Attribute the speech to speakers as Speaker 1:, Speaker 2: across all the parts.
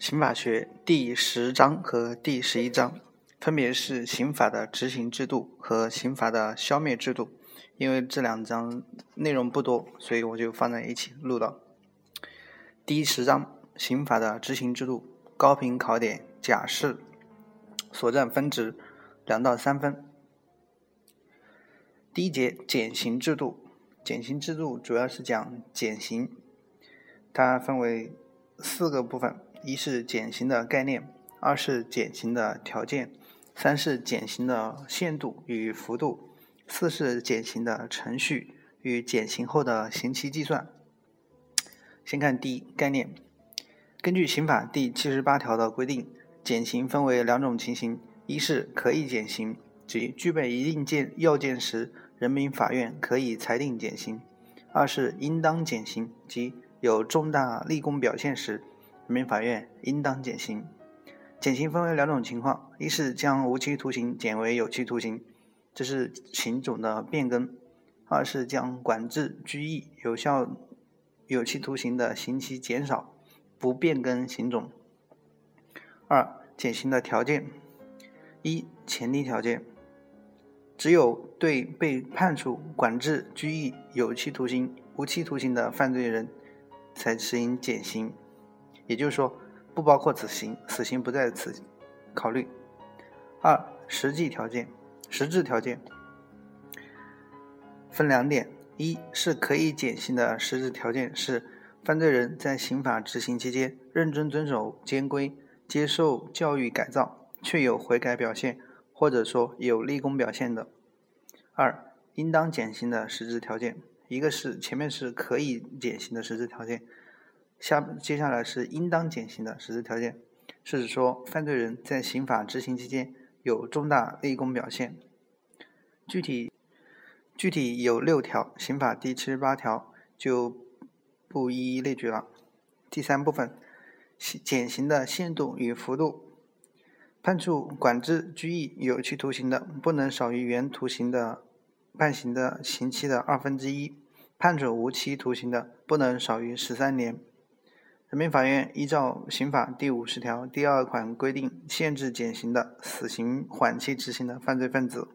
Speaker 1: 刑法学第十章和第十一章分别是刑法的执行制度和刑法的消灭制度。因为这两章内容不多，所以我就放在一起录了。第十章刑法的执行制度，高频考点假释，所占分值两到三分。第一节减刑制度，减刑制度主要是讲减刑，它分为四个部分。一是减刑的概念，二是减刑的条件，三是减刑的限度与幅度，四是减刑的程序与减刑后的刑期计算。先看第一概念，根据刑法第七十八条的规定，减刑分为两种情形：一是可以减刑，即具备一定件要件时，人民法院可以裁定减刑；二是应当减刑，即有重大立功表现时。人民法院应当减刑。减刑分为两种情况：一是将无期徒刑减为有期徒刑，这是刑种的变更；二是将管制、拘役、有效有期徒刑的刑期减少，不变更刑种。二、减刑的条件：一、前提条件，只有对被判处管制、拘役、有期徒刑、无期徒刑的犯罪人，才实行减刑。也就是说，不包括死刑，死刑不在此考虑。二、实际条件、实质条件分两点：一是可以减刑的实质条件是，犯罪人在刑法执行期间认真遵守监规，接受教育改造，确有悔改表现，或者说有立功表现的；二、应当减刑的实质条件，一个是前面是可以减刑的实质条件。下接下来是应当减刑的实质条件，是指说犯罪人在刑法执行期间有重大立功表现。具体具体有六条，刑法第七十八条就不一一列举了。第三部分，减刑的限度与幅度，判处管制、拘役、有期徒刑的，不能少于原徒刑的判刑的刑期的二分之一；判处无期徒刑的，不能少于十三年。人民法院依照刑法第五十条第二款规定限制减刑的死刑缓期执行的犯罪分子，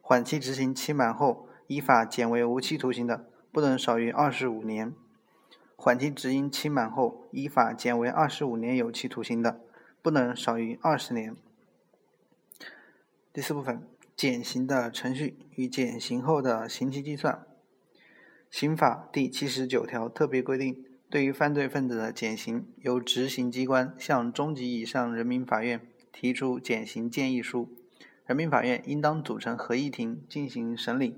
Speaker 1: 缓期执行期满后依法减为无期徒刑的，不能少于二十五年；缓期执行期满后依法减为二十五年有期徒刑的，不能少于二十年。第四部分，减刑的程序与减刑后的刑期计算。刑法第七十九条特别规定。对于犯罪分子的减刑，由执行机关向中级以上人民法院提出减刑建议书，人民法院应当组成合议庭进行审理，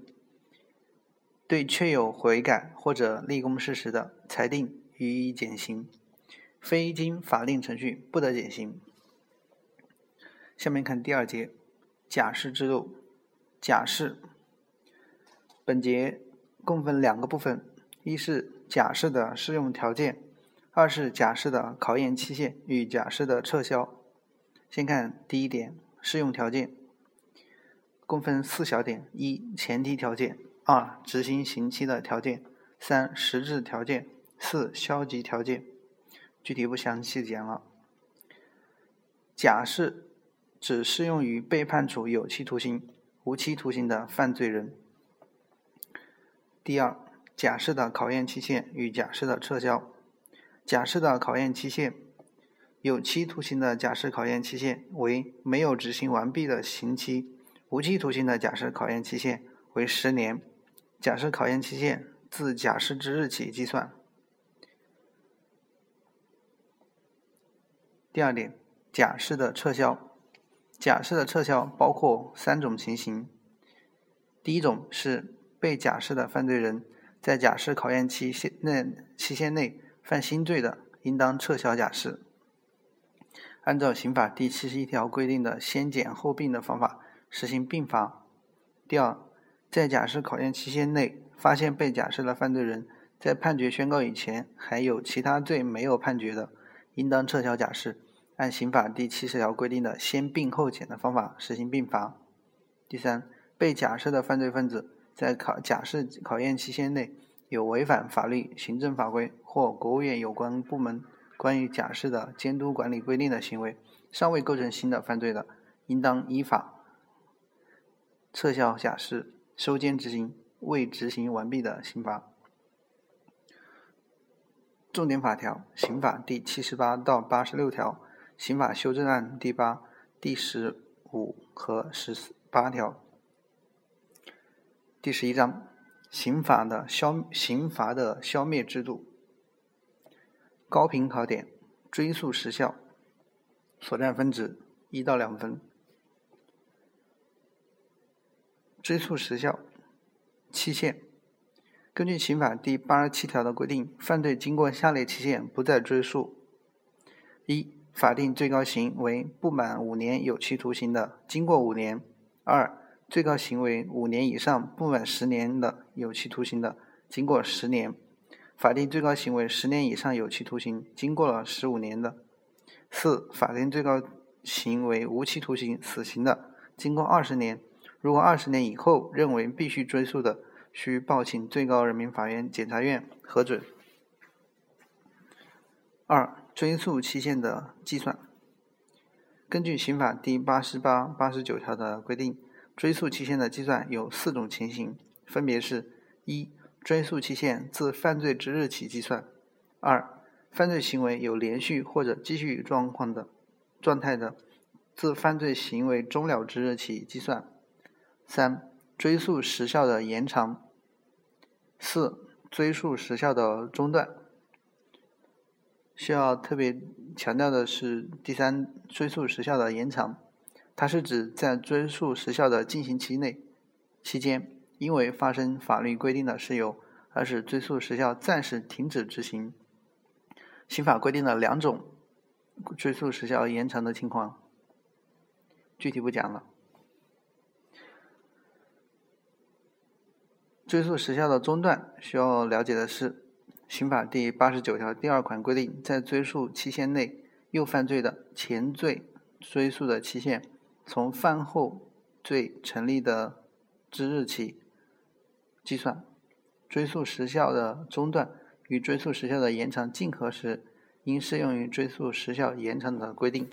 Speaker 1: 对确有悔改或者立功事实的，裁定予以减刑，非经法定程序不得减刑。下面看第二节，假释制度。假释，本节共分两个部分，一是。假释的适用条件，二是假释的考验期限与假释的撤销。先看第一点，适用条件，共分四小点：一、前提条件；二、执行刑期的条件；三、实质条件；四、消极条件。具体不详细讲了。假释只适用于被判处有期徒刑、无期徒刑的犯罪人。第二。假释的考验期限与假释的撤销。假释的考验期限，有期徒刑的假释考验期限为没有执行完毕的刑期；无期徒刑的假释考验期限为十年。假释考验期限自假释之日起计算。第二点，假释的撤销。假释的撤销包括三种情形。第一种是被假释的犯罪人。在假释考验期限内期限内犯新罪的，应当撤销假释。按照刑法第七十一条规定的先减后并的方法实行并罚。第二，在假释考验期限内发现被假释的犯罪人在判决宣告以前还有其他罪没有判决的，应当撤销假释。按刑法第七十条规定的先并后减的方法实行并罚。第三，被假释的犯罪分子。在考假释考验期限内有违反法律、行政法规或国务院有关部门关于假释的监督管理规定的行为尚未构成新的犯罪的，应当依法撤销假释，收监执行未执行完毕的刑罚。重点法条：刑法第七十八到八十六条，刑法修正案第八、第十五和十八条。第十一章，刑法的消刑罚的消灭制度。高频考点，追诉时效，所占分值一到两分。追诉时效期限。根据刑法第八十七条的规定，犯罪经过下列期限不再追诉：一、法定最高刑为不满五年有期徒刑的，经过五年；二、最高刑为五年以上不满十年的有期徒刑的，经过十年；法定最高刑为十年以上有期徒刑，经过了十五年的；四、法定最高刑为无期徒刑、死刑的，经过二十年。如果二十年以后认为必须追诉的，需报请最高人民法院检察院核准。二、追诉期限的计算。根据刑法第八十八、八十九条的规定，追诉期限的计算有四种情形，分别是：一、追诉期限自犯罪之日起计算；二、犯罪行为有连续或者继续状况的状态的，自犯罪行为终了之日起计算；三、追诉时效的延长，四、追诉时效的中断。需要特别强调的是，第三，追诉时效的延长，它是指在追诉时效的进行期内期间，因为发生法律规定的事由，而使追诉时效暂时停止执行。刑法规定了两种追诉时效延长的情况，具体不讲了。追诉时效的中断，需要了解的是，刑法第八十九条第二款规定，在追诉期限内又犯罪的，前罪追诉的期限从犯后罪成立的之日起计算。追诉时效的中断与追诉时效的延长竞合时，应适用于追诉时效延长的规定。